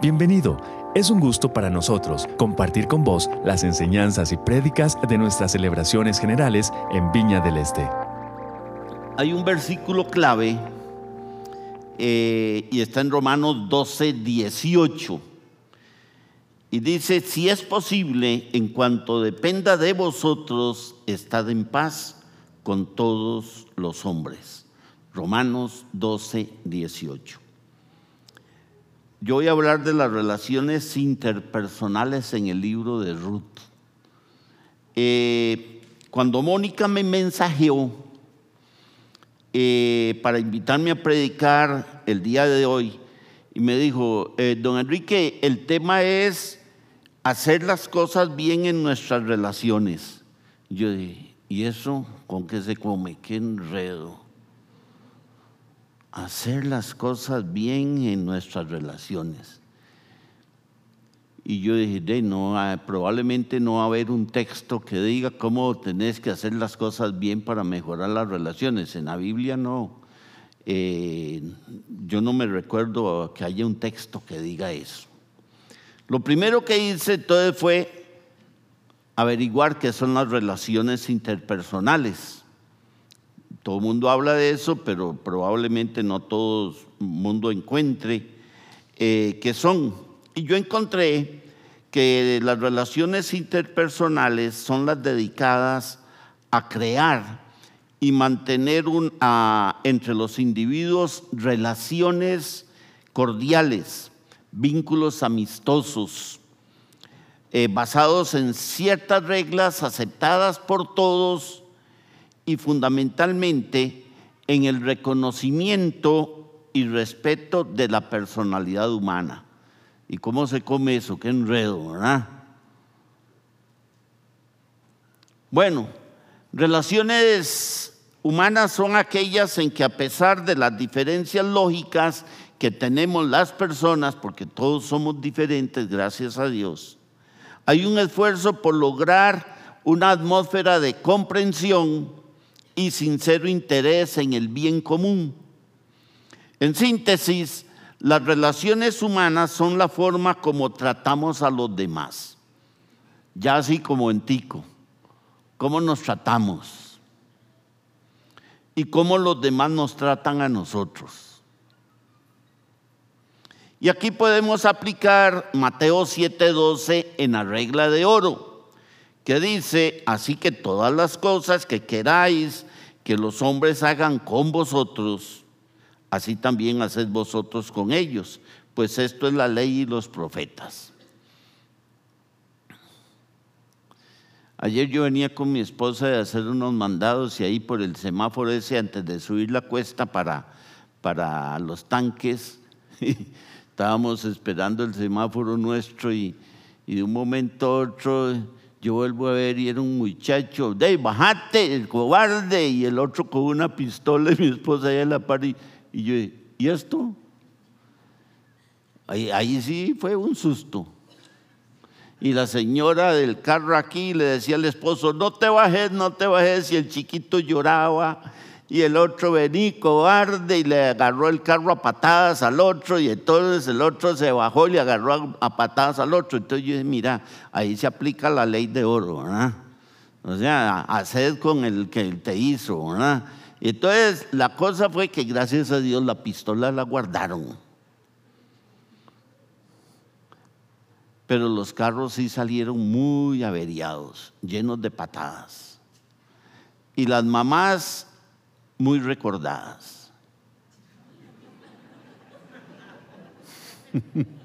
Bienvenido. Es un gusto para nosotros compartir con vos las enseñanzas y prédicas de nuestras celebraciones generales en Viña del Este. Hay un versículo clave eh, y está en Romanos 12, 18. Y dice, si es posible, en cuanto dependa de vosotros, estad en paz con todos los hombres. Romanos 12, 18. Yo voy a hablar de las relaciones interpersonales en el libro de Ruth. Eh, cuando Mónica me mensajeó eh, para invitarme a predicar el día de hoy, y me dijo, eh, don Enrique, el tema es hacer las cosas bien en nuestras relaciones. Yo dije, ¿y eso con qué se come? ¿Qué enredo? Hacer las cosas bien en nuestras relaciones. Y yo dije, no, ah, probablemente no va a haber un texto que diga cómo tenés que hacer las cosas bien para mejorar las relaciones. En la Biblia no. Eh, yo no me recuerdo que haya un texto que diga eso. Lo primero que hice entonces fue averiguar qué son las relaciones interpersonales todo el mundo habla de eso, pero probablemente no todo el mundo encuentre eh, qué son. Y yo encontré que las relaciones interpersonales son las dedicadas a crear y mantener entre los individuos relaciones cordiales, vínculos amistosos, eh, basados en ciertas reglas aceptadas por todos y fundamentalmente en el reconocimiento y respeto de la personalidad humana. ¿Y cómo se come eso? Qué enredo, ¿verdad? Bueno, relaciones humanas son aquellas en que a pesar de las diferencias lógicas que tenemos las personas, porque todos somos diferentes, gracias a Dios, hay un esfuerzo por lograr una atmósfera de comprensión y sincero interés en el bien común. En síntesis, las relaciones humanas son la forma como tratamos a los demás, ya así como en Tico, cómo nos tratamos y cómo los demás nos tratan a nosotros. Y aquí podemos aplicar Mateo 7:12 en la regla de oro que dice, así que todas las cosas que queráis que los hombres hagan con vosotros, así también haced vosotros con ellos, pues esto es la ley y los profetas. Ayer yo venía con mi esposa de hacer unos mandados y ahí por el semáforo ese antes de subir la cuesta para, para los tanques, estábamos esperando el semáforo nuestro y, y de un momento a otro yo vuelvo a ver y era un muchacho, de bajate, el cobarde, y el otro con una pistola y mi esposa allá en la par y, yo, ¿y esto? Ahí sí fue un susto. Y la señora del carro aquí le decía al esposo, no te bajes, no te bajes, y el chiquito lloraba y el otro vení cobarde y le agarró el carro a patadas al otro y entonces el otro se bajó y le agarró a patadas al otro. Entonces yo dije, mira, ahí se aplica la ley de oro, ¿verdad? O sea, haced con el que te hizo, ¿verdad? Entonces la cosa fue que gracias a Dios la pistola la guardaron. Pero los carros sí salieron muy averiados, llenos de patadas. Y las mamás muy recordadas.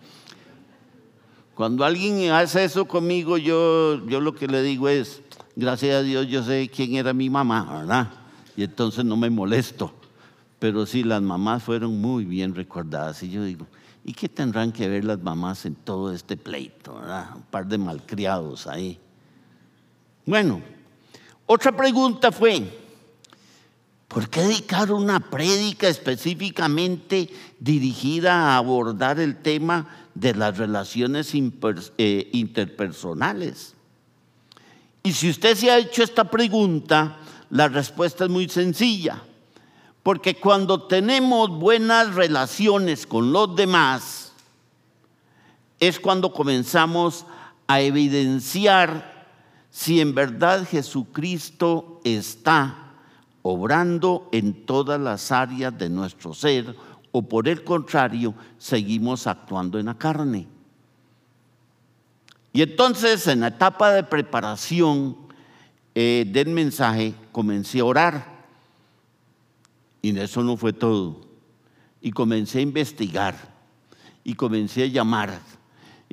Cuando alguien hace eso conmigo, yo, yo lo que le digo es, gracias a Dios yo sé quién era mi mamá, ¿verdad? Y entonces no me molesto. Pero sí, las mamás fueron muy bien recordadas. Y yo digo, ¿y qué tendrán que ver las mamás en todo este pleito, ¿verdad? Un par de malcriados ahí. Bueno, otra pregunta fue, ¿Por qué dedicar una prédica específicamente dirigida a abordar el tema de las relaciones eh, interpersonales? Y si usted se ha hecho esta pregunta, la respuesta es muy sencilla. Porque cuando tenemos buenas relaciones con los demás, es cuando comenzamos a evidenciar si en verdad Jesucristo está obrando en todas las áreas de nuestro ser o por el contrario seguimos actuando en la carne. Y entonces en la etapa de preparación eh, del mensaje comencé a orar. Y eso no fue todo. Y comencé a investigar. Y comencé a llamar.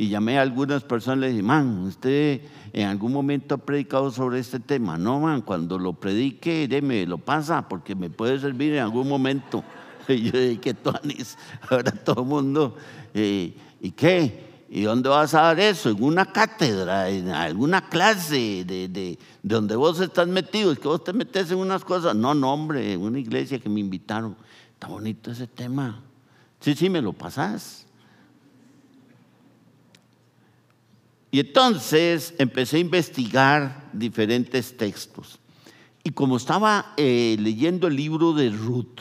Y llamé a algunas personas y les dije, man, usted en algún momento ha predicado sobre este tema. No, man, cuando lo predique, me lo pasa porque me puede servir en algún momento. Y yo dije, ¿qué tonis? Ahora todo el mundo, eh, ¿y qué? ¿Y dónde vas a dar eso? En una cátedra, en alguna clase de, de, donde vos estás metido. Es que vos te metes en unas cosas. No, no, hombre, en una iglesia que me invitaron. Está bonito ese tema. Sí, sí, me lo pasás. Y entonces empecé a investigar diferentes textos. Y como estaba eh, leyendo el libro de Ruth,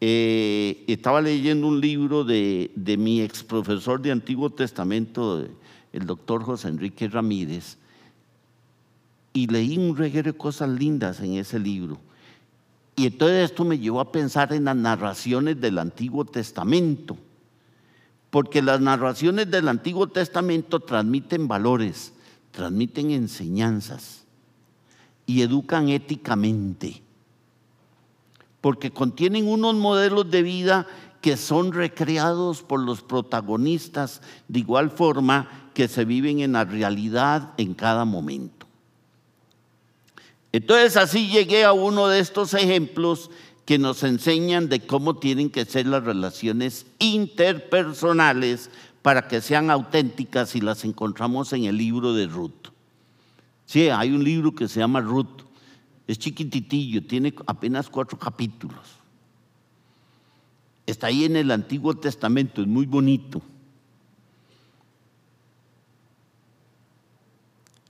eh, estaba leyendo un libro de, mi ex profesor de Antiguo Testamento, el doctor José Enrique Ramírez, y leí un reguero de cosas lindas en ese libro. Y entonces esto me llevó a pensar en las narraciones del Antiguo Testamento, porque las narraciones del Antiguo Testamento transmiten valores, transmiten enseñanzas y educan éticamente porque contienen unos modelos de vida que son recreados por los protagonistas de igual forma que se viven en la realidad en cada momento. Entonces así llegué a uno de estos ejemplos que nos enseñan de cómo tienen que ser las relaciones interpersonales para que sean auténticas y las encontramos en el libro de Ruth. Sí, hay un libro que se llama Ruth es chiquititillo, tiene apenas cuatro capítulos. Está ahí en el Antiguo Testamento, es muy bonito.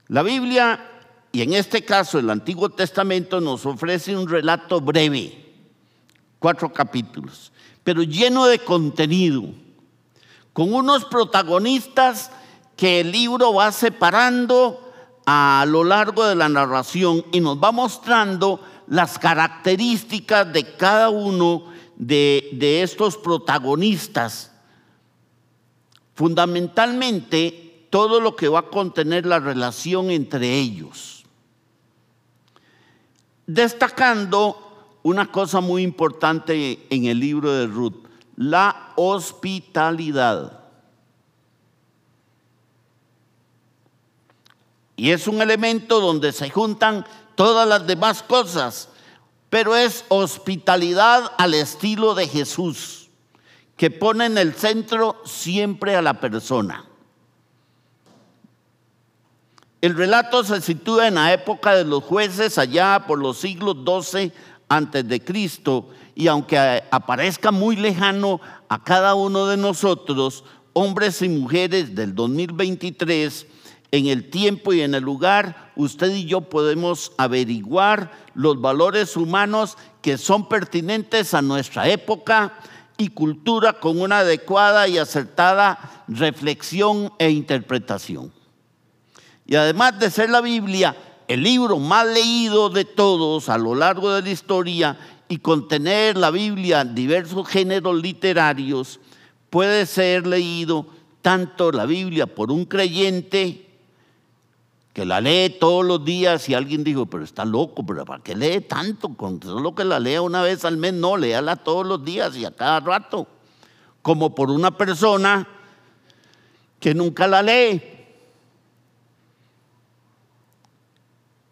La Biblia, y en este caso el Antiguo Testamento, nos ofrece un relato breve, cuatro capítulos, pero lleno de contenido, con unos protagonistas que el libro va separando a lo largo de la narración y nos va mostrando las características de cada uno de, de estos protagonistas. Fundamentalmente, todo lo que va a contener la relación entre ellos. Destacando una cosa muy importante en el libro de Ruth, la hospitalidad. Y es un elemento donde se juntan todas las demás cosas, pero es hospitalidad al estilo de Jesús, que pone en el centro siempre a la persona. El relato se sitúa en la época de los jueces, allá por los siglos XII antes de Cristo, y aunque aparezca muy lejano a cada uno de nosotros, hombres y mujeres del 2023, en el tiempo y en el lugar, usted y yo podemos averiguar los valores humanos que son pertinentes a nuestra época y cultura con una adecuada y acertada reflexión e interpretación. Y además de ser la Biblia el libro más leído de todos a lo largo de la historia y contener la Biblia diversos géneros literarios, puede ser leído tanto la Biblia por un creyente que la lee todos los días y alguien dijo, pero está loco, pero ¿para qué lee tanto? Con solo que la lea una vez al mes, no, léala todos los días y a cada rato. Como por una persona que nunca la lee.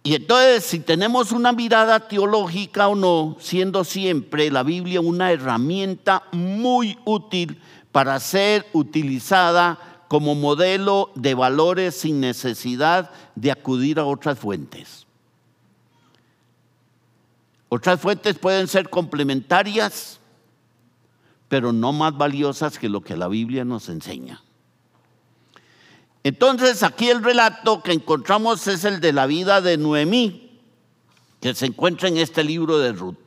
Y entonces, si tenemos una mirada teológica o no, siendo siempre la Biblia una herramienta muy útil para ser utilizada como modelo de valores sin necesidad de acudir a otras fuentes. Otras fuentes pueden ser complementarias, pero no más valiosas que lo que la Biblia nos enseña. Entonces aquí el relato que encontramos es el de la vida de Noemí, que se encuentra en este libro de Ruth,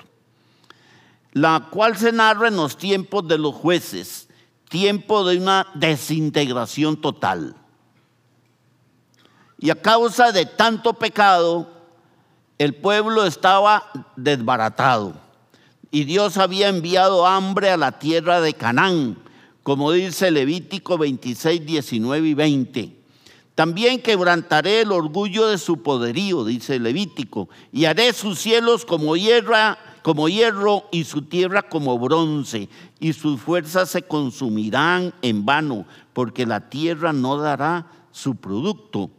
la cual se narra en los tiempos de los jueces tiempo de una desintegración total. Y a causa de tanto pecado, el pueblo estaba desbaratado. Y Dios había enviado hambre a la tierra de Canaán, como dice Levítico 26, 19 y 20. También quebrantaré el orgullo de su poderío, dice Levítico, y haré sus cielos como hierra, como hierro y su tierra como bronce, y sus fuerzas se consumirán en vano, porque la tierra no dará su producto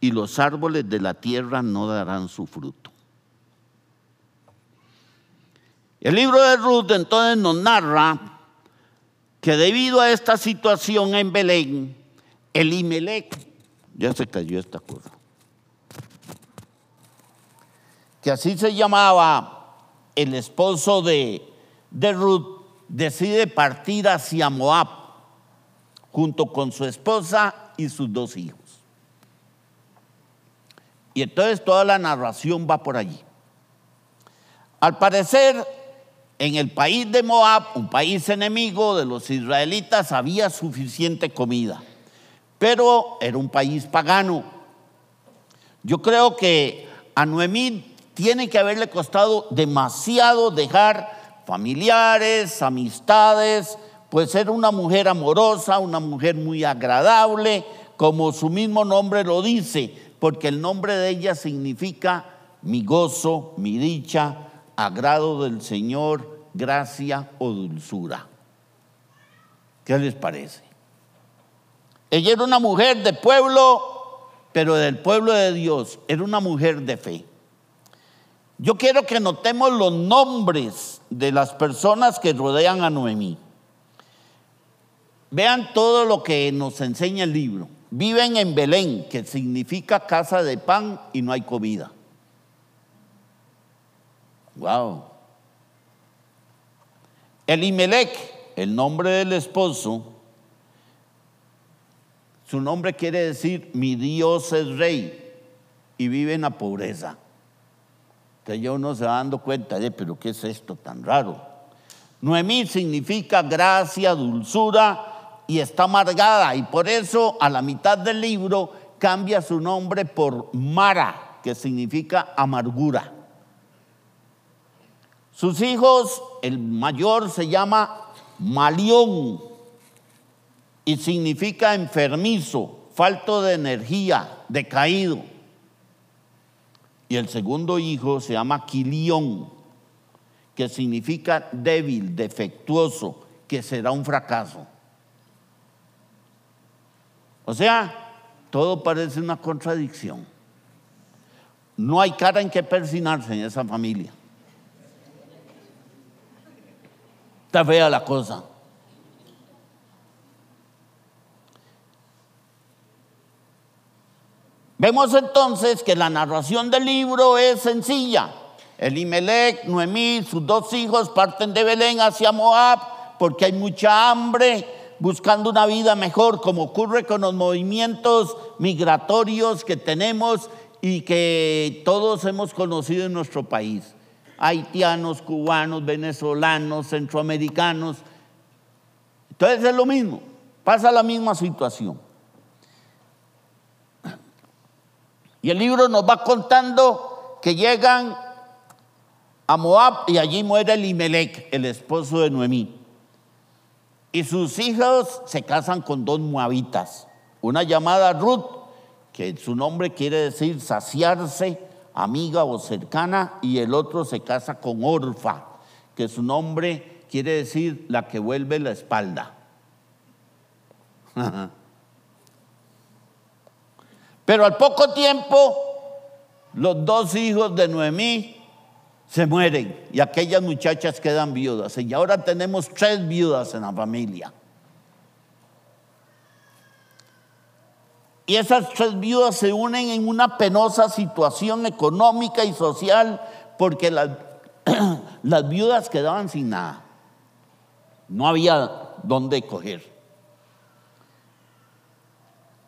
y los árboles de la tierra no darán su fruto. El libro de Ruth entonces nos narra que debido a esta situación en Belén, Elimelech, ya se cayó esta cosa, que así se llamaba el esposo de, de Ruth, decide partir hacia Moab junto con su esposa y sus dos hijos. Y entonces toda la narración va por allí. Al parecer, en el país de Moab, un país enemigo de los israelitas, había suficiente comida, pero era un país pagano. Yo creo que a Noemí tiene que haberle costado demasiado dejar familiares, amistades, pues era una mujer amorosa, una mujer muy agradable, como su mismo nombre lo dice, porque el nombre de ella significa mi gozo, mi dicha, agrado del Señor, gracia o dulzura. ¿Qué les parece? Ella era una mujer de pueblo, pero del pueblo de Dios, era una mujer de fe. Yo quiero que notemos los nombres de las personas que rodean a Noemí. Vean todo lo que nos enseña el libro. Viven en Belén, que significa casa de pan y no hay comida. Wow. Elimelech, el nombre del esposo, su nombre quiere decir mi Dios es rey y vive en la pobreza. Entonces ya uno se va dando cuenta de, pero ¿qué es esto tan raro? Noemí significa gracia, dulzura y está amargada y por eso a la mitad del libro cambia su nombre por Mara, que significa amargura. Sus hijos, el mayor se llama Malión y significa enfermizo, falto de energía, decaído. Y el segundo hijo se llama Quilión, que significa débil, defectuoso, que será un fracaso. O sea, todo parece una contradicción. No hay cara en que persinarse en esa familia. Está fea la cosa. Vemos entonces que la narración del libro es sencilla. Elimelech, Noemí, sus dos hijos parten de Belén hacia Moab porque hay mucha hambre buscando una vida mejor, como ocurre con los movimientos migratorios que tenemos y que todos hemos conocido en nuestro país. Haitianos, cubanos, venezolanos, centroamericanos. Entonces es lo mismo, pasa la misma situación. Y el libro nos va contando que llegan a Moab y allí muere Elimelech, el esposo de Noemí. Y sus hijos se casan con dos moabitas, una llamada Ruth, que su nombre quiere decir saciarse, amiga o cercana, y el otro se casa con Orfa, que su nombre quiere decir la que vuelve la espalda. Pero al poco tiempo, los dos hijos de Noemí se mueren y aquellas muchachas quedan viudas. Y ahora tenemos tres viudas en la familia. Y esas tres viudas se unen en una penosa situación económica y social porque las, viudas quedaban sin nada. No había dónde coger.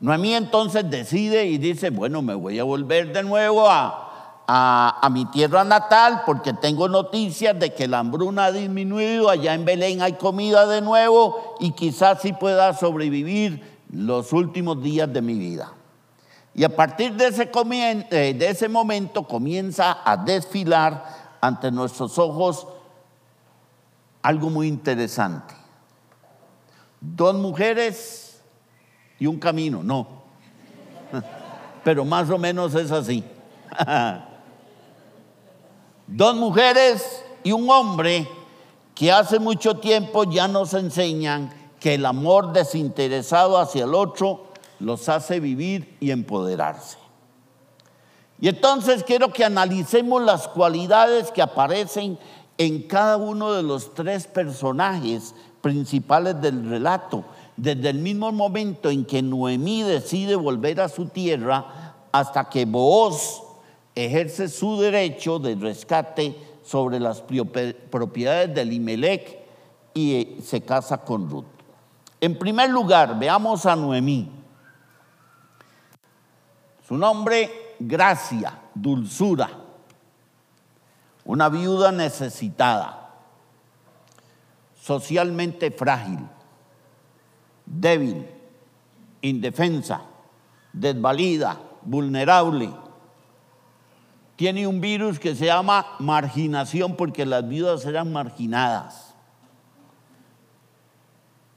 Noemí entonces decide y dice, bueno, me voy a volver de nuevo a, a, mi tierra natal porque tengo noticias de que la hambruna ha disminuido, allá en Belén hay comida de nuevo y quizás sí pueda sobrevivir los últimos días de mi vida. Y a partir de ese, eh, de ese momento comienza a desfilar ante nuestros ojos algo muy interesante. Dos mujeres y un camino, no. Pero más o menos es así. Dos mujeres y un hombre que hace mucho tiempo ya nos enseñan que el amor desinteresado hacia el otro los hace vivir y empoderarse. Y entonces quiero que analicemos las cualidades que aparecen en cada uno de los tres personajes principales del relato, desde el mismo momento en que Noemí decide volver a su tierra hasta que Booz ejerce su derecho de rescate sobre las propiedades de Imelec y eh, se casa con Ruth. En primer lugar, veamos a Noemí. Su nombre, gracia, dulzura. Una viuda necesitada, socialmente frágil, débil, indefensa, desvalida, vulnerable tiene un virus que se llama marginación porque las viudas eran marginadas.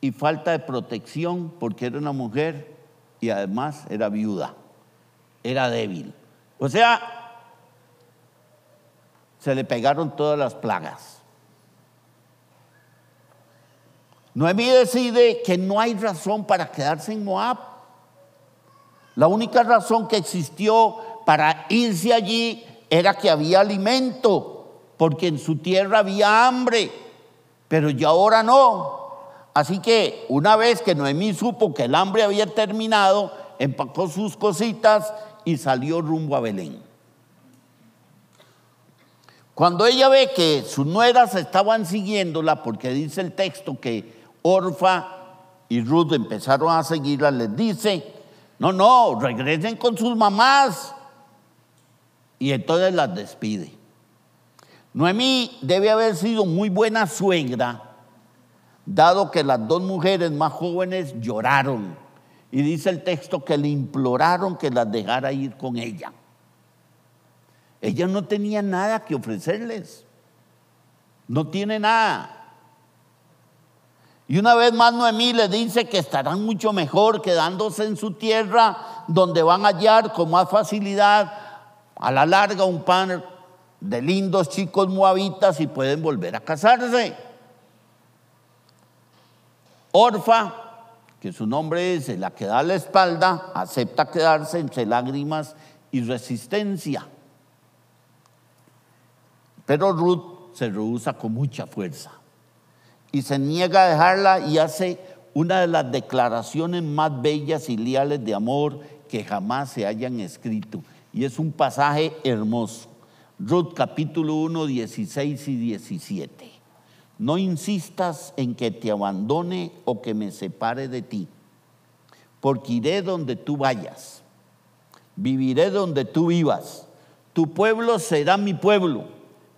Y falta de protección porque era una mujer y además era viuda, era débil. O sea, se le pegaron todas las plagas. Noemí decide que no hay razón para quedarse en Moab. La única razón que existió para irse allí era que había alimento, porque en su tierra había hambre, pero ya ahora no. Así que una vez que Noemí supo que el hambre había terminado, empacó sus cositas y salió rumbo a Belén. Cuando ella ve que sus nueras estaban siguiéndola, porque dice el texto que Orfa y Ruth empezaron a seguirla, les dice, no, no, regresen con sus mamás, y entonces las despide. Noemí debe haber sido muy buena suegra, dado que las dos mujeres más jóvenes lloraron. Y dice el texto que le imploraron que las dejara ir con ella. Ella no tenía nada que ofrecerles. No tiene nada. Y una vez más Noemí le dice que estarán mucho mejor quedándose en su tierra, donde van a hallar con más facilidad a la larga un pan de lindos chicos moabitas y pueden volver a casarse. Orfa, que su nombre es la que da la espalda, acepta quedarse entre lágrimas y resistencia. Pero Ruth se rehúsa con mucha fuerza y se niega a dejarla y hace una de las declaraciones más bellas y leales de amor que jamás se hayan escrito y es un pasaje hermoso. Ruth capítulo 1, 16 y 17. No insistas en que te abandone o que me separe de ti, porque iré donde tú vayas, viviré donde tú vivas, tu pueblo será mi pueblo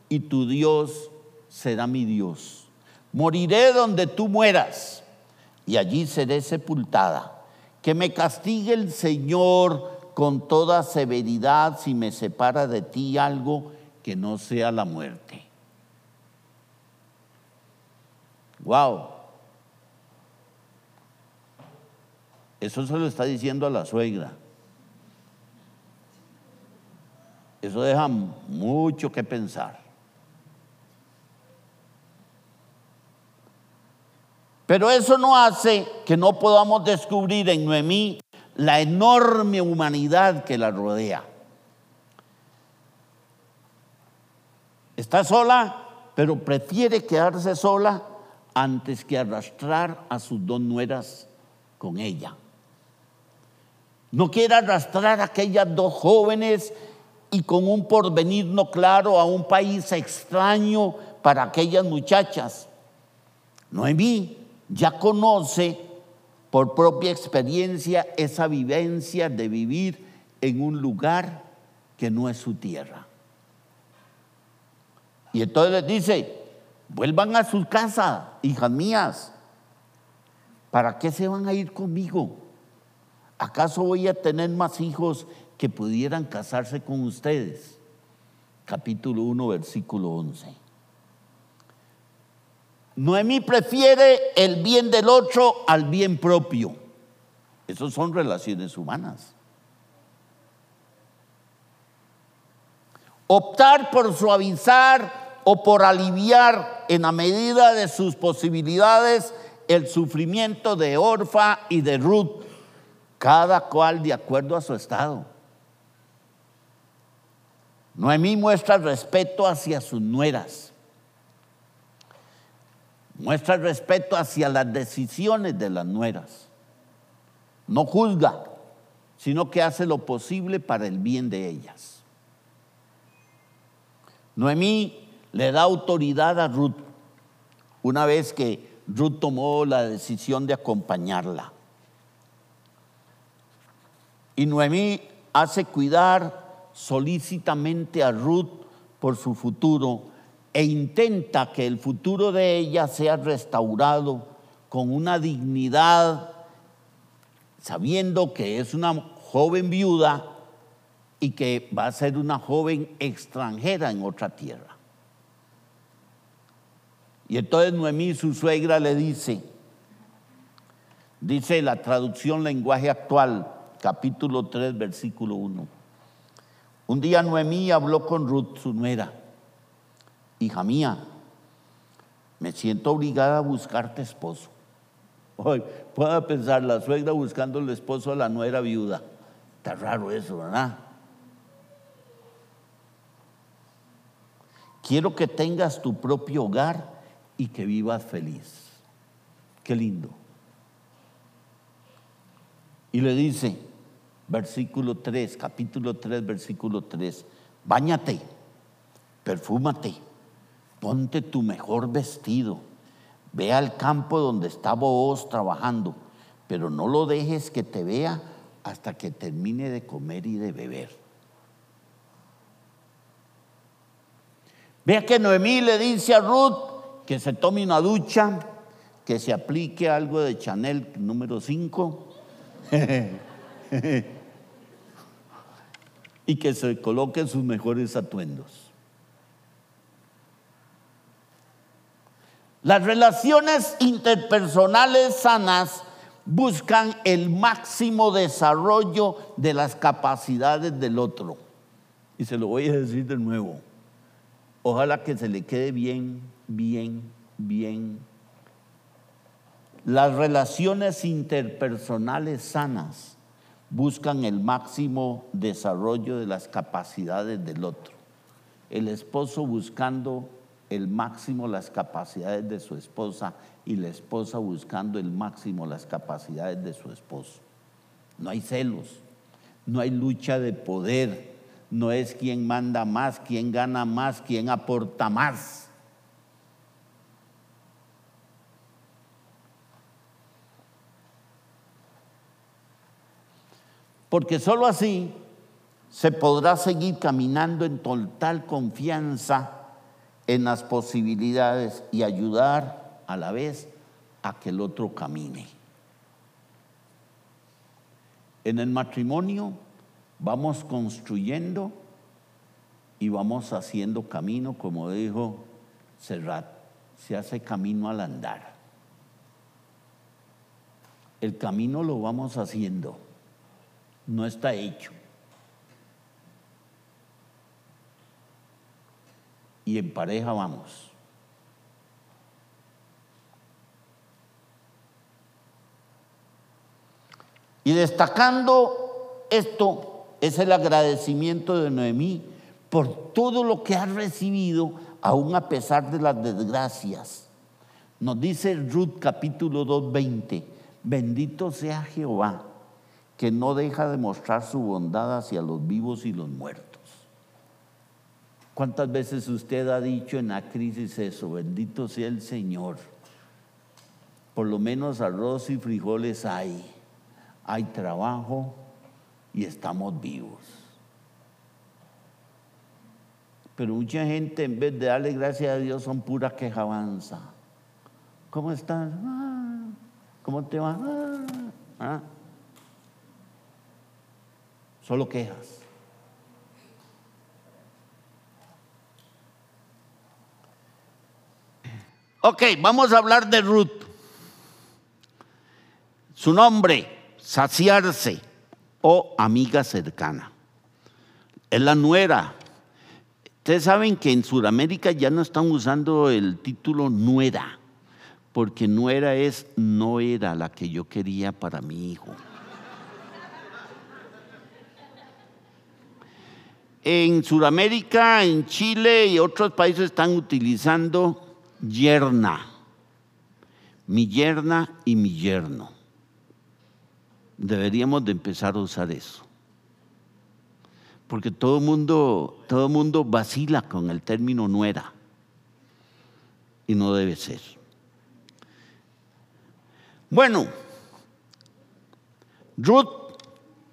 y tu Dios será mi Dios. Moriré donde tú mueras y allí seré sepultada. Que me castigue el Señor con toda severidad si me separa de ti algo que no sea la muerte. Wow. Eso se lo está diciendo a la suegra. Eso deja mucho que pensar. Pero eso no hace que no podamos descubrir en Noemí la enorme humanidad que la rodea. Está sola, pero prefiere quedarse sola antes que arrastrar a sus dos nueras con ella. No quiere arrastrar a aquellas dos jóvenes y con un porvenir no claro a un país extraño para aquellas muchachas. Noemí ya conoce por propia experiencia esa vivencia de vivir en un lugar que no es su tierra. Y entonces les dice, vuelvan a su casa, hijas mías. ¿Para qué se van a ir conmigo? ¿Acaso voy a tener más hijos que pudieran casarse con ustedes? Capítulo 1, versículo 11. Noemí prefiere el bien del otro al bien propio. Esas son relaciones humanas. Optar por suavizar o por aliviar en la medida de sus posibilidades el sufrimiento de Orfa y de Ruth, cada cual de acuerdo a su estado. Noemí muestra respeto hacia sus nueras, muestra respeto hacia las decisiones de las nueras, no juzga, sino que hace lo posible para el bien de ellas. Noemí le da autoridad a Ruth una vez que Ruth tomó la decisión de acompañarla. Y Noemí hace cuidar solícitamente a Ruth por su futuro e intenta que el futuro de ella sea restaurado con una dignidad, sabiendo que es una joven viuda y que va a ser una joven extranjera en otra tierra. Y entonces Noemí, su suegra, le dice, dice la traducción lenguaje actual, capítulo 3, versículo 1. Un día Noemí habló con Ruth, su nuera, hija mía, me siento obligada a buscarte esposo. Hoy pueda pensar la suegra buscando el esposo a la nuera viuda. Está raro eso, ¿verdad? Quiero que tengas tu propio hogar y que vivas feliz. Qué lindo. Y le dice, versículo 3, capítulo 3, versículo 3, Báñate, perfúmate, ponte tu mejor vestido, ve al campo donde está vos trabajando, pero no lo dejes que te vea hasta que termine de comer y de beber. Vea que Noemí le dice a Ruth, que se tome una ducha, que se aplique algo de Chanel número 5 y que se coloque sus mejores atuendos. Las relaciones interpersonales sanas buscan el máximo desarrollo de las capacidades del otro. Y se lo voy a decir de nuevo. Ojalá que se le quede bien bien, bien. Las relaciones interpersonales sanas buscan el máximo desarrollo de las capacidades del otro. El esposo buscando el máximo las capacidades de su esposa y la esposa buscando el máximo las capacidades de su esposo. No hay celos, no hay lucha de poder, no es quien manda más, quien gana más, quien aporta más porque sólo así se podrá seguir caminando en total confianza en las posibilidades y ayudar a la vez a que el otro camine. En el matrimonio vamos construyendo y vamos haciendo camino, como dijo Serrat, se hace camino al andar. El camino lo vamos haciendo no está hecho. Y en pareja vamos. Y destacando esto es el agradecimiento de Noemí por todo lo que ha recibido, aún a pesar de las desgracias. Nos dice Ruth capítulo 2.20, bendito sea Jehová que no deja de mostrar su bondad hacia los vivos y los muertos. ¿Cuántas veces usted ha dicho en la crisis eso? Bendito sea el Señor. Por lo menos arroz y frijoles hay. Hay trabajo y estamos vivos. Pero mucha gente en vez de darle gracias a Dios son pura quejabanza. ¿Cómo estás? Ah, ¿Cómo te va? Ah, ah. Solo quejas. Ok, vamos a hablar de Ruth. Su nombre, saciarse o amiga cercana. Es la nuera. Ustedes saben que en Sudamérica ya no están usando el título nuera, porque nuera es no era la que yo quería para mi hijo. En Sudamérica, en Chile y otros países están utilizando yerna, mi yerna y mi yerno. Deberíamos de empezar a usar eso. Porque todo mundo, todo mundo vacila con el término nuera. Y no debe ser. Bueno, Ruth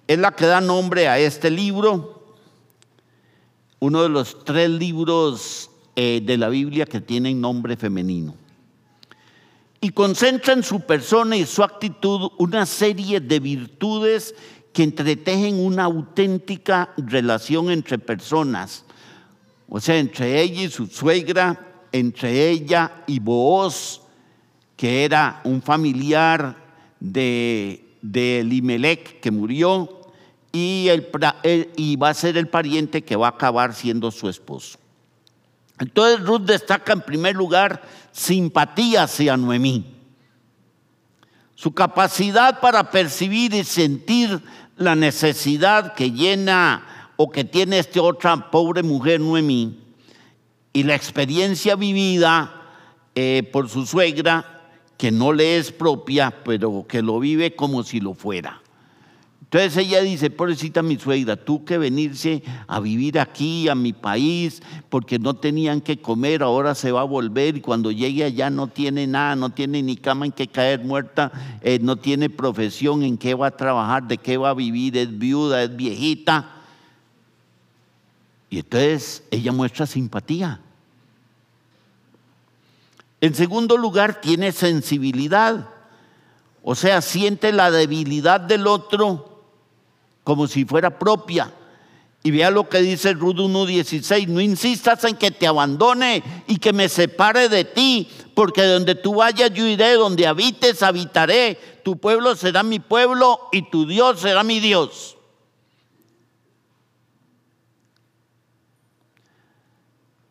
es la que da nombre a este libro, uno de los tres libros eh, de la Biblia que tienen nombre femenino. Y concentra en su persona y su actitud una serie de virtudes que entretejen una auténtica relación entre personas. O sea, entre ella y su suegra, entre ella y Booz, que era un familiar de, de Elimelech que murió, y, y va a ser el pariente que va a acabar siendo su esposo. Entonces Ruth destaca en primer lugar simpatía hacia Noemí. Su capacidad para percibir y sentir la necesidad que llena o que tiene esta otra pobre mujer Noemí y la experiencia vivida eh, por su suegra que no le es propia, pero que lo vive como si lo fuera. Entonces ella dice, pobrecita mi suegra, tú que venirse a vivir aquí, a mi país, porque no tenían que comer, ahora se va a volver y cuando llegue allá no tiene nada, no tiene ni cama en que caer muerta, eh, no tiene profesión en qué va a trabajar, de qué va a vivir, es viuda, es viejita. Y entonces ella muestra simpatía. En segundo lugar, tiene sensibilidad. O sea, siente la debilidad del otro como si fuera propia. Y vea lo que dice Ruth 1.16, no insistas en que te abandone y que me separe de ti, porque donde tú vayas yo iré, donde habites habitaré, tu pueblo será mi pueblo y tu Dios será mi Dios.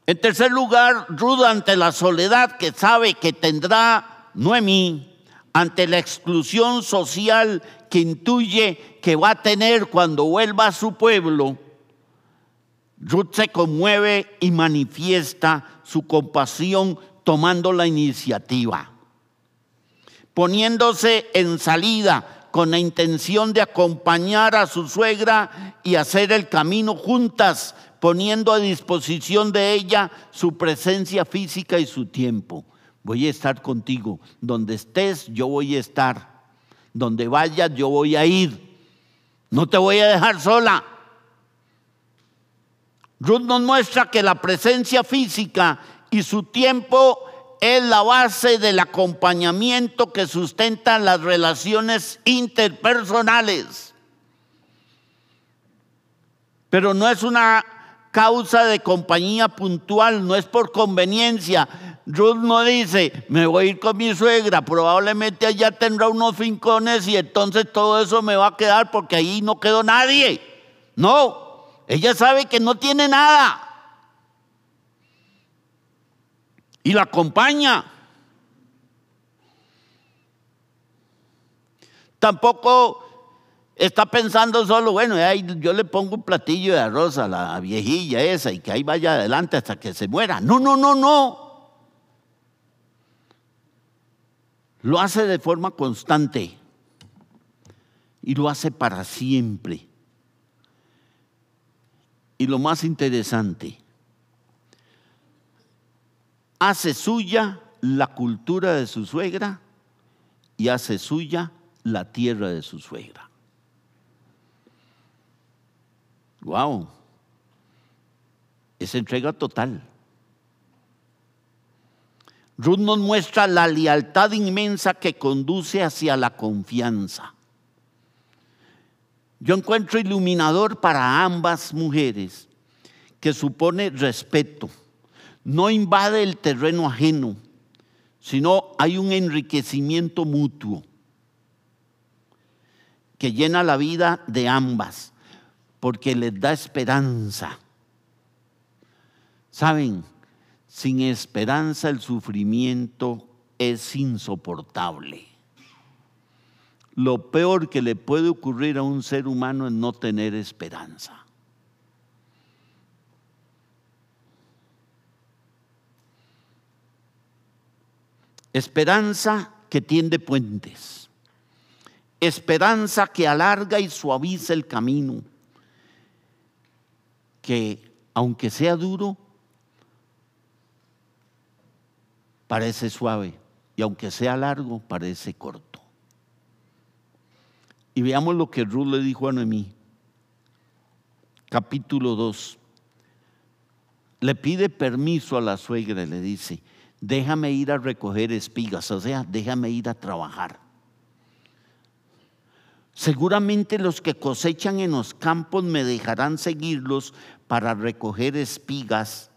En tercer lugar, Ruth ante la soledad que sabe que tendrá Noemí, ante la exclusión social que intuye que va a tener cuando vuelva a su pueblo, Ruth se conmueve y manifiesta su compasión tomando la iniciativa, poniéndose en salida con la intención de acompañar a su suegra y hacer el camino juntas, poniendo a disposición de ella su presencia física y su tiempo. Voy a estar contigo, donde estés yo voy a estar donde vayas yo voy a ir. No te voy a dejar sola. Ruth nos muestra que la presencia física y su tiempo es la base del acompañamiento que sustenta las relaciones interpersonales. Pero no es una causa de compañía puntual, no es por conveniencia, Ruth no dice, me voy a ir con mi suegra, probablemente allá tendrá unos fincones y entonces todo eso me va a quedar porque ahí no quedó nadie. No, ella sabe que no tiene nada. Y la acompaña. Tampoco está pensando solo, bueno, yo le pongo un platillo de arroz a la viejilla esa y que ahí vaya adelante hasta que se muera. No, no, no, no. Lo hace de forma constante y lo hace para siempre. Y lo más interesante, hace suya la cultura de su suegra y hace suya la tierra de su suegra. Wow. es entrega total. Ruth nos muestra la lealtad inmensa que conduce hacia la confianza. Yo encuentro iluminador para ambas mujeres que supone respeto. No invade el terreno ajeno, sino hay un enriquecimiento mutuo que llena la vida de ambas, porque les da esperanza. Saben, sin esperanza el sufrimiento es insoportable. Lo peor que le puede ocurrir a un ser humano es no tener esperanza. Esperanza que tiende puentes. Esperanza que alarga y suaviza el camino. Que aunque sea duro, parece suave. Y aunque sea largo, parece corto. Y veamos lo que Ruth le dijo a Noemí. Capítulo 2. Le pide permiso a la suegra y le dice, déjame ir a recoger espigas, o sea, déjame ir a trabajar. Seguramente los que cosechan en los campos me dejarán seguirlos para recoger espigas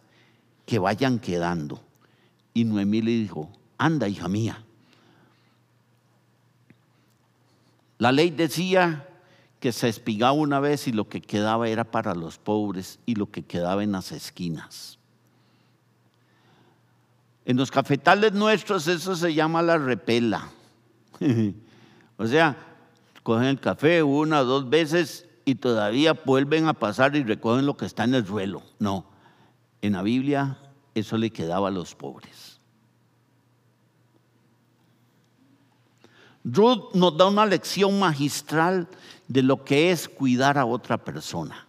que vayan quedando. Y Noemí le dijo, anda hija mía. La ley decía que se espigaba una vez y lo que quedaba era para los pobres y lo que quedaba en las esquinas. En los cafetales nuestros eso se llama la repela. o sea, cogen el café una o dos veces y todavía vuelven a pasar y recogen lo que está en el suelo. No, en la Biblia eso le quedaba a los pobres. Ruth nos da una lección magistral de lo que es cuidar a otra persona.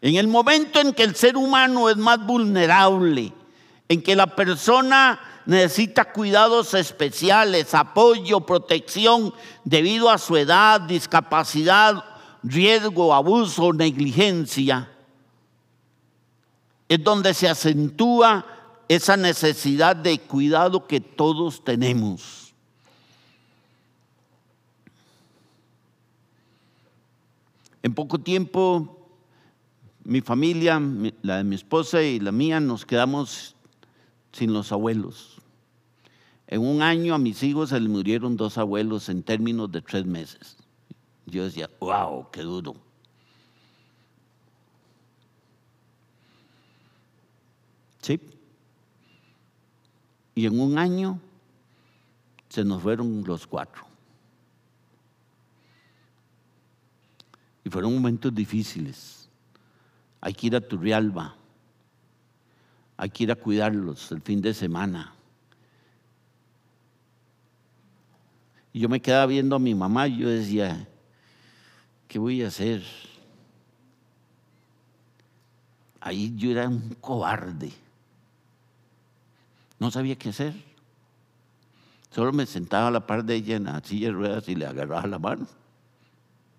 En el momento en que el ser humano es más vulnerable, en que la persona necesita cuidados especiales, apoyo, protección debido a su edad, discapacidad, riesgo, abuso, negligencia. Es donde se acentúa esa necesidad de cuidado que todos tenemos. En poco tiempo, mi familia, la de mi esposa y la mía, nos quedamos sin los abuelos. En un año a mis hijos se les murieron dos abuelos en términos de tres meses. Yo decía, wow, qué duro. Y en un año se nos fueron los cuatro. Y fueron momentos difíciles. Hay que ir a Turrialba hay que ir a cuidarlos el fin de semana. Y yo me quedaba viendo a mi mamá y yo decía, ¿qué voy a hacer? Ahí yo era un cobarde. No sabía qué hacer. Solo me sentaba a la par de ella en la silla de ruedas y le agarraba la mano.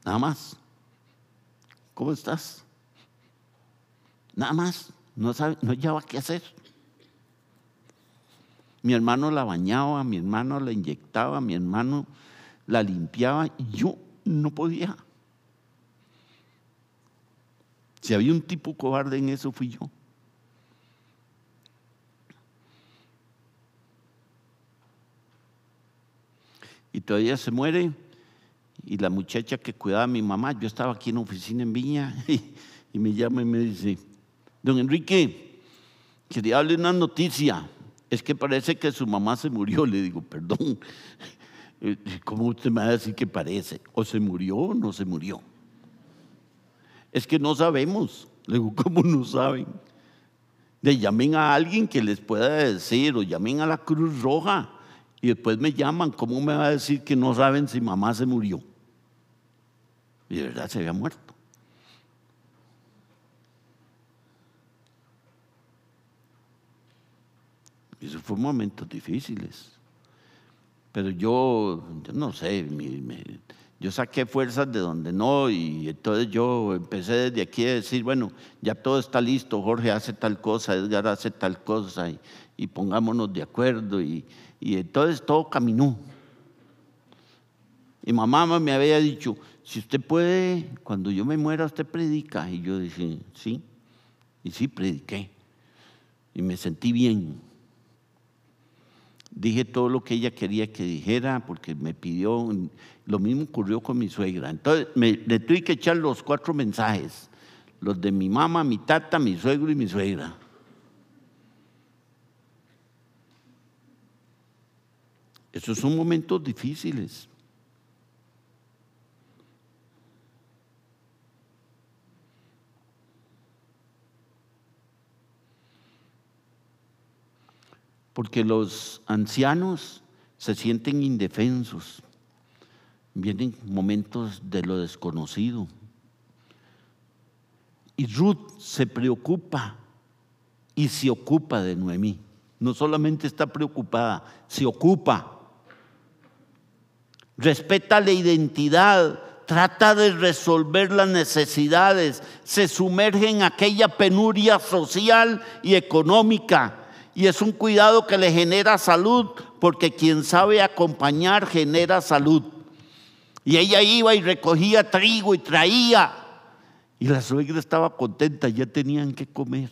Nada más. ¿Cómo estás? Nada más no, sabe, no qué hacer. Mi hermano la bañaba, mi hermano la inyectaba, mi hermano la limpiaba y yo no podía. Si había un tipo cobarde en eso, fui yo. Y todavía se muere. Y la muchacha que cuidaba a mi mamá, yo estaba aquí en la oficina en Viña, y me llama y me dice, Don Enrique, quería darle una noticia. Es que parece que su mamá se murió. Le digo, perdón, eh, ¿cómo usted me va a decir que parece? ¿O se murió o no se murió? Es que no sabemos. Le digo, ¿cómo no saben? Le llamen a alguien que les pueda decir, o llamen a la Cruz Roja, y después me llaman. ¿Cómo me va a decir que no saben si mamá se murió? Y de verdad se había muerto. Eso fue momentos difíciles. Pero yo, no sé, yo saqué fuerzas de donde no y entonces yo empecé desde aquí a decir, bueno, ya todo está listo, Jorge hace tal cosa, Edgar hace tal cosa y, pongámonos de acuerdo y, y entonces todo caminó. Y mamá me había dicho, si usted puede, cuando yo me muera, usted predica. Y yo dije, sí, y sí prediqué. Y me sentí bien. Dije todo lo que ella quería que dijera porque me pidió, lo mismo ocurrió con mi suegra. Entonces me, le tuve que echar los cuatro mensajes, los de mi mamá, mi tata, mi suegro y mi suegra. Esos son momentos difíciles. porque los ancianos se sienten indefensos. Vienen momentos de lo desconocido. Y Ruth se preocupa y se ocupa de Noemí. No solamente está preocupada, se ocupa. Respeta la identidad, trata de resolver las necesidades, se sumerge en aquella penuria social y económica y es un cuidado que le genera salud, porque quien sabe acompañar genera salud. Y ella iba y recogía trigo y traía. Y la suegra estaba contenta, ya tenían que comer.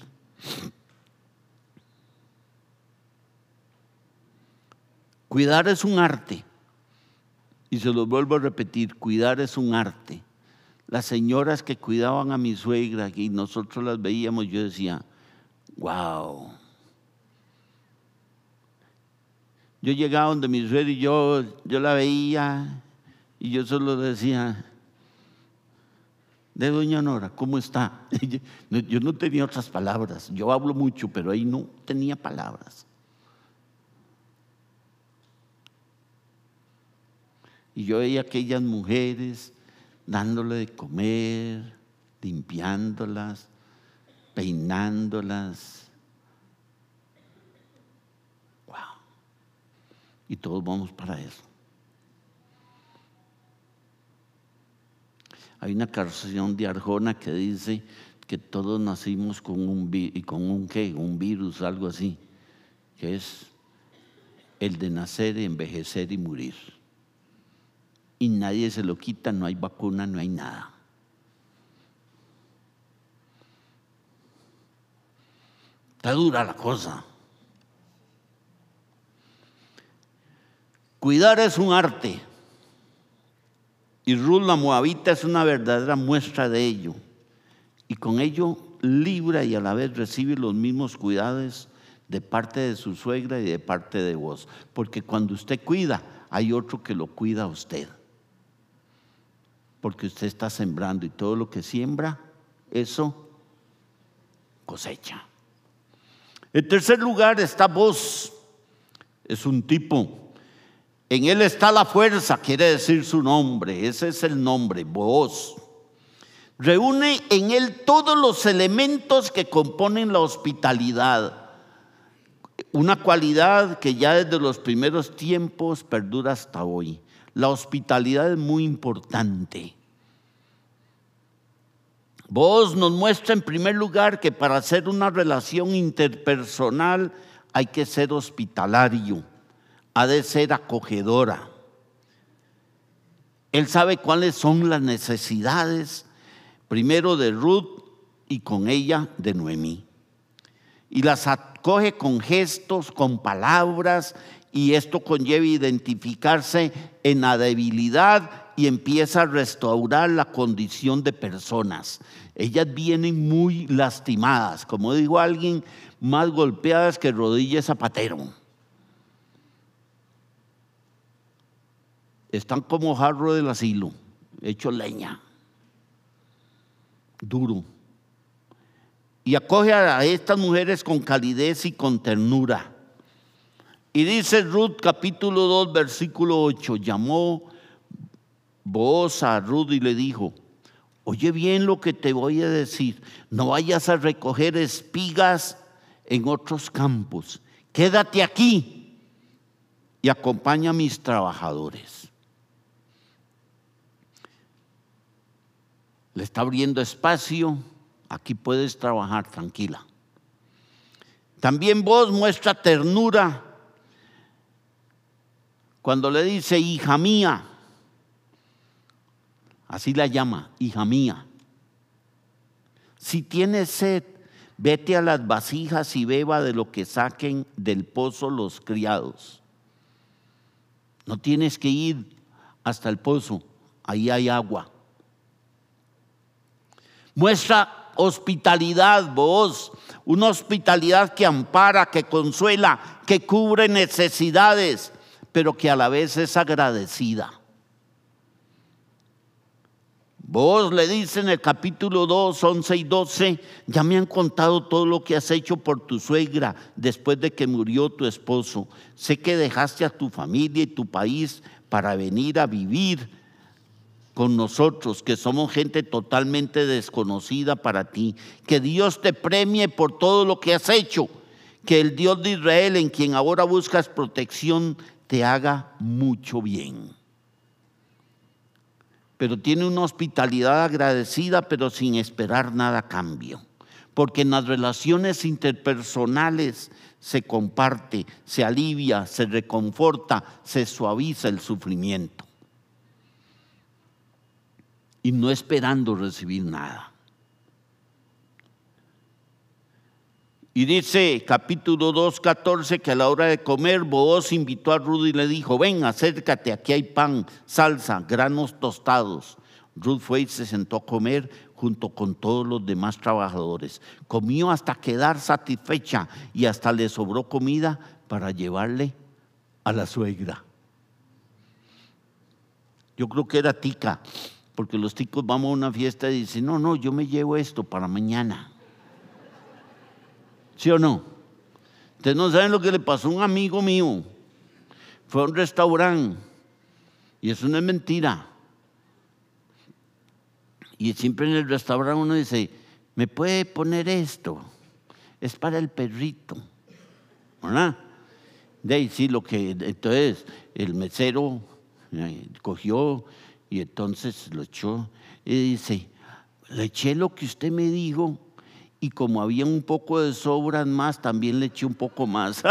Cuidar es un arte. Y se los vuelvo a repetir, cuidar es un arte. Las señoras que cuidaban a mi suegra y nosotros las veíamos, yo decía, wow Yo llegaba donde mi suegra y yo, yo la veía y yo solo decía, de doña Nora, ¿cómo está? Yo no tenía otras palabras, yo hablo mucho, pero ahí no tenía palabras. Y yo veía aquellas mujeres dándole de comer, limpiándolas, peinándolas, Y todos vamos para eso. Hay una canción de Arjona que dice que todos nacimos con un, y con un qué, un virus, algo así, que es el de nacer, envejecer y morir. Y nadie se lo quita, no hay vacuna, no hay nada. Está dura la cosa. Cuidar es un arte. Y Ruth la Moabita es una verdadera muestra de ello. Y con ello libra y a la vez recibe los mismos cuidados de parte de su suegra y de parte de vos. Porque cuando usted cuida, hay otro que lo cuida a usted. Porque usted está sembrando y todo lo que siembra, eso cosecha. En tercer lugar está vos. Es un tipo en Él está la fuerza, quiere decir su nombre. Ese es el nombre, voz. Reúne en Él todos los elementos que componen la hospitalidad. Una cualidad que ya desde los primeros tiempos perdura hasta hoy. La hospitalidad es muy importante. Vos nos muestra en primer lugar que para hacer una relación interpersonal hay que ser hospitalario ha de ser acogedora. Él sabe cuáles son las necesidades, primero de Ruth y con ella de Noemí. Y las acoge con gestos, con palabras, y esto conlleva identificarse en la debilidad y empieza a restaurar la condición de personas. Ellas vienen muy lastimadas, como dijo alguien, más golpeadas que rodillas zapatero. están como jarro del asilo, hecho leña, duro. Y acoge a estas mujeres con calidez y con ternura. Y dice Ruth capítulo 2 versículo 8, llamó voz a Ruth le dijo, oye bien lo que te voy a decir, no vayas a recoger espigas en otros campos, quédate aquí y acompaña a mis trabajadores. Le está abriendo espacio, aquí puedes trabajar tranquila. También vos muestra ternura cuando le dice hija mía, así la llama, hija mía. Si tienes sed, vete a las vasijas y beba de lo que saquen del pozo los criados. No tienes que ir hasta el pozo, ahí hay agua. Muestra hospitalidad, vos, una hospitalidad que ampara, que consuela, que cubre necesidades, pero que a la vez es agradecida. Vos le dice en el capítulo 2, 11 y 12, ya me han contado todo lo que has hecho por tu suegra después de que murió tu esposo. Sé que dejaste a tu familia y tu país para venir a vivir con nosotros, que somos gente totalmente desconocida para ti. Que Dios te premie por todo lo que has hecho. Que el Dios de Israel, en quien ahora buscas protección, te haga mucho bien pero tiene una hospitalidad agradecida, pero sin esperar nada a cambio. Porque en las relaciones interpersonales se comparte, se alivia, se reconforta, se suaviza el sufrimiento. Y no esperando recibir nada. Y dice capítulo 2, 14 que a la hora de comer Booz invitó a Ruth y le dijo, ven, acércate, aquí hay pan, salsa, granos tostados. Ruth fue y se sentó a comer junto con todos los demás trabajadores. Comió hasta quedar satisfecha y hasta le sobró comida para llevarle a la suegra. Yo creo que era tica, porque los ticos vamos a una fiesta y dicen, no, no, yo me llevo esto para mañana. ¿Sí o no? Ustedes no saben lo que le pasó a un amigo mío. Fue a un restaurante. Y eso no es mentira. Y siempre en el restaurante uno dice, ¿me puede poner esto? Es para el perrito. ¿Verdad? De ahí sí, lo que entonces el mesero eh, cogió y entonces lo echó y dice, le eché lo que usted me dijo y como había un poco de sobras más, también le eché un poco más.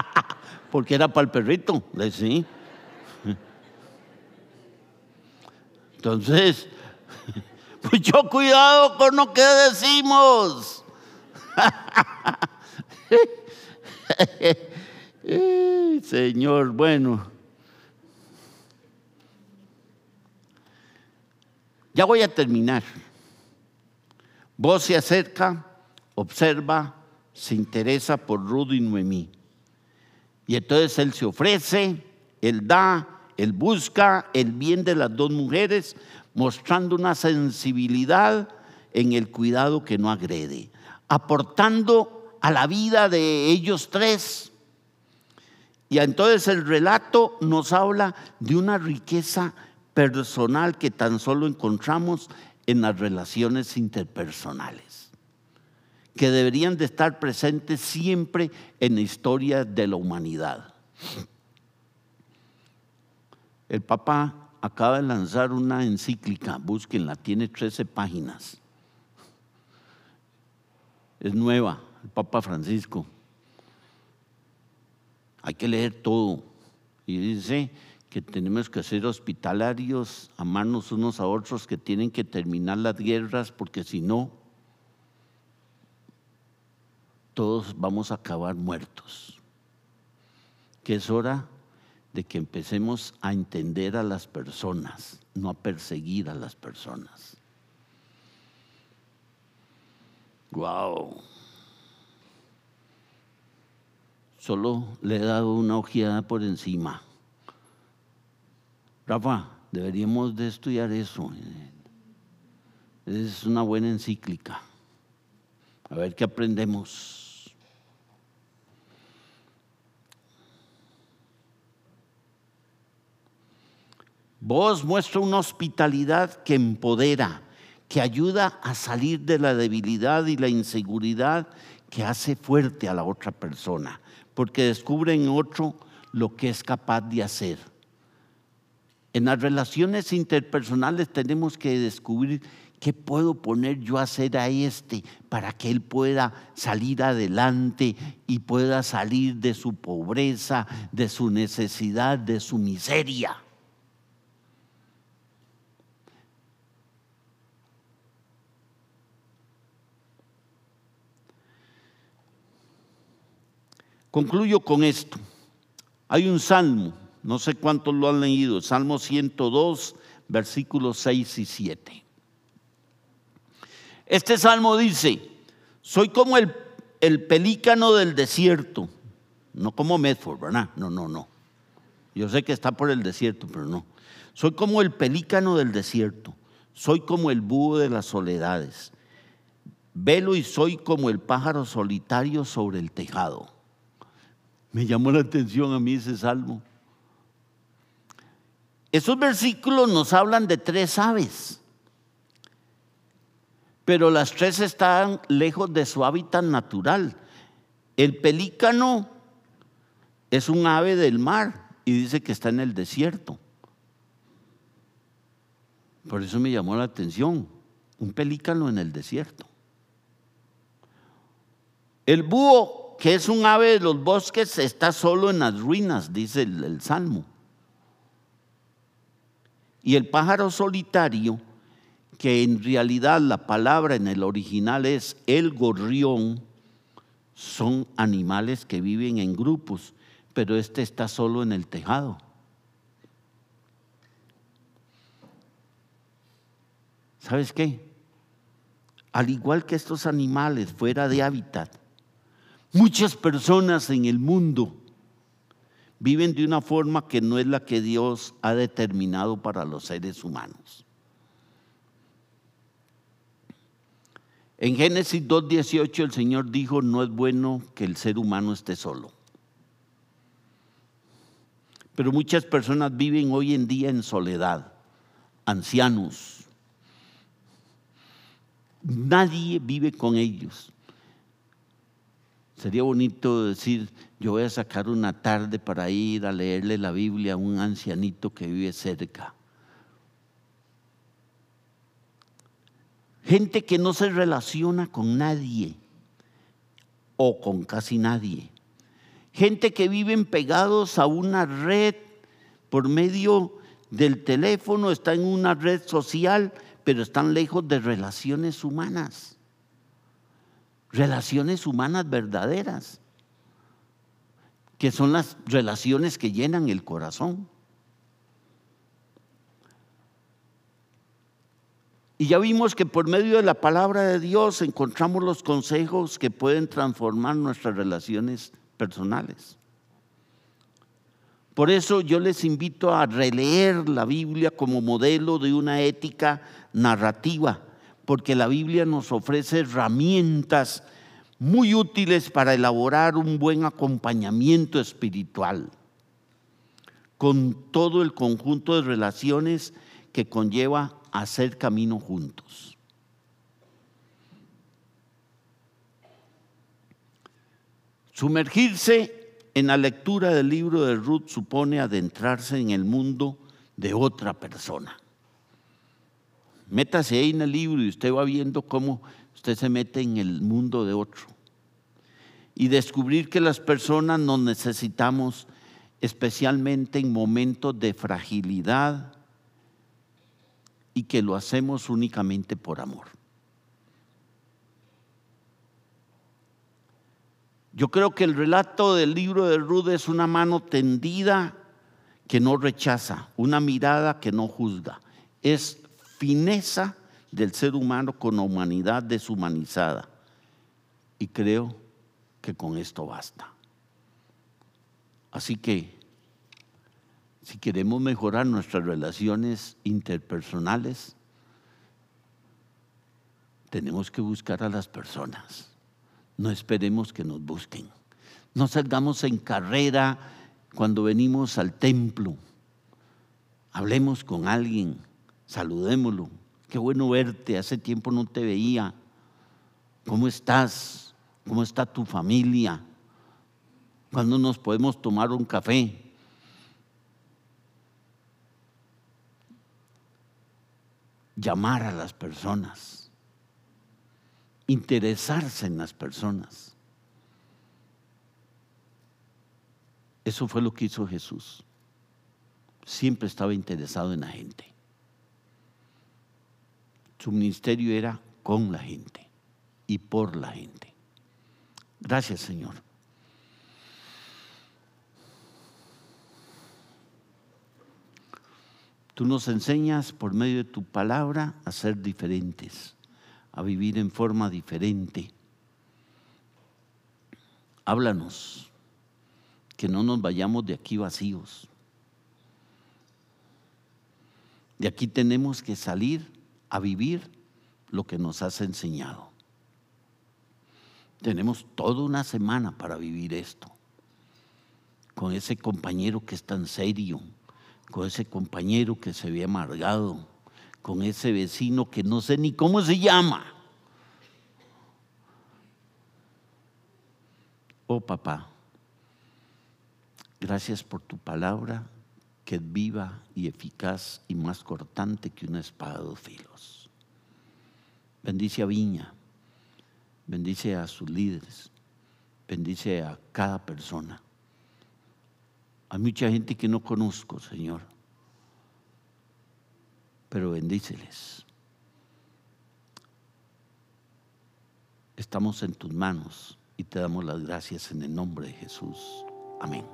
Porque era para el perrito, ¿sí? Entonces, mucho cuidado con lo que decimos. Señor, bueno. Ya voy a terminar. Vos se acerca, observa, se interesa por Rudo y Noemí. Y entonces él se ofrece, él da, él busca el bien de las dos mujeres, mostrando una sensibilidad en el cuidado que no agrede, aportando a la vida de ellos tres. Y entonces el relato nos habla de una riqueza personal que tan solo encontramos en las relaciones interpersonales, que deberían de estar presentes siempre en la historia de la humanidad. El Papa acaba de lanzar una encíclica, búsquenla, tiene 13 páginas. Es nueva, el Papa Francisco. Hay que leer todo. Y dice, que tenemos que ser hospitalarios, amarnos unos a otros, que tienen que terminar las guerras, porque si no, todos vamos a acabar muertos. Que es hora de que empecemos a entender a las personas, no a perseguir a las personas. Wow. Solo le he dado una ojeada por encima. Rafa, deberíamos de estudiar eso. Es una buena encíclica. A ver qué aprendemos. Vos muestra una hospitalidad que empodera, que ayuda a salir de la debilidad y la inseguridad que hace fuerte a la otra persona, porque descubre en otro lo que es capaz de hacer. En las relaciones interpersonales tenemos que descubrir qué puedo poner yo a hacer a este para que él pueda salir adelante y pueda salir de su pobreza, de su necesidad, de su miseria. Concluyo con esto. Hay un salmo, no sé cuántos lo han leído, Salmo 102, versículos 6 y 7. Este salmo dice, soy como el, el pelícano del desierto, no como Medford, ¿verdad? No, no, no. Yo sé que está por el desierto, pero no. Soy como el pelícano del desierto, soy como el búho de las soledades. Velo y soy como el pájaro solitario sobre el tejado. Me llamó la atención a mí ese salmo. Esos versículos nos hablan de tres aves, pero las tres están lejos de su hábitat natural. El pelícano es un ave del mar y dice que está en el desierto. Por eso me llamó la atención, un pelícano en el desierto. El búho que es un ave de los bosques, está solo en las ruinas, dice el, Salmo. Y el pájaro solitario, que en realidad la palabra en el original es el gorrión, son animales que viven en grupos, pero este está solo en el tejado. ¿Sabes qué? Al igual que estos animales fuera de hábitat, Muchas personas en el mundo viven de una forma que no es la que Dios ha determinado para los seres humanos. En Génesis 2.18 el Señor dijo, no es bueno que el ser humano esté solo. Pero muchas personas viven hoy en día en soledad, ancianos. Nadie vive con ellos. Sería bonito decir, yo voy a sacar una tarde para ir a leerle la Biblia a un ancianito que vive cerca. Gente que no se relaciona con nadie o con casi nadie. Gente que viven pegados a una red por medio del teléfono, está en una red social, pero están lejos de relaciones humanas relaciones humanas verdaderas, que son las relaciones que llenan el corazón. Y ya vimos que por medio de la palabra de Dios encontramos los consejos que pueden transformar nuestras relaciones personales. Por eso yo les invito a releer la Biblia como modelo de una ética narrativa porque la Biblia nos ofrece herramientas muy útiles para elaborar un buen acompañamiento espiritual con todo el conjunto de relaciones que conlleva hacer camino juntos. Sumergirse en la lectura del libro de Ruth supone adentrarse en el mundo de otra persona. Métase ahí en el libro y usted va viendo cómo usted se mete en el mundo de otro. Y descubrir que las personas nos necesitamos especialmente en momentos de fragilidad y que lo hacemos únicamente por amor. Yo creo que el relato del libro de Ruth es una mano tendida que no rechaza, una mirada que no juzga. Es fineza del ser humano con humanidad deshumanizada. Y creo que con esto basta. Así que, si queremos mejorar nuestras relaciones interpersonales, tenemos que buscar a las personas. No esperemos que nos busquen. No salgamos en carrera cuando venimos al templo. Hablemos con alguien saludémoslo. Qué bueno verte, hace tiempo no te veía. ¿Cómo estás? ¿Cómo está tu familia? ¿Cuándo nos podemos tomar un café? Llamar a las personas, interesarse en las personas. Eso fue lo que hizo Jesús. Siempre estaba interesado en la gente. Su ministerio era con la gente y por la gente. Gracias, Señor. Tú nos enseñas por medio de tu palabra a ser diferentes, a vivir en forma diferente. Háblanos, que no nos vayamos de aquí vacíos. De aquí tenemos que salir a vivir lo que nos has enseñado. Tenemos toda una semana para vivir esto, con ese compañero que es tan serio, con ese compañero que se ve amargado, con ese vecino que no sé ni cómo se llama. Oh papá, gracias por tu palabra que es viva y eficaz y más cortante que una espada de filos. Bendice a Viña, bendice a sus líderes, bendice a cada persona. Hay mucha gente que no conozco, Señor, pero bendíceles. Estamos en tus manos y te damos las gracias en el nombre de Jesús. Amén.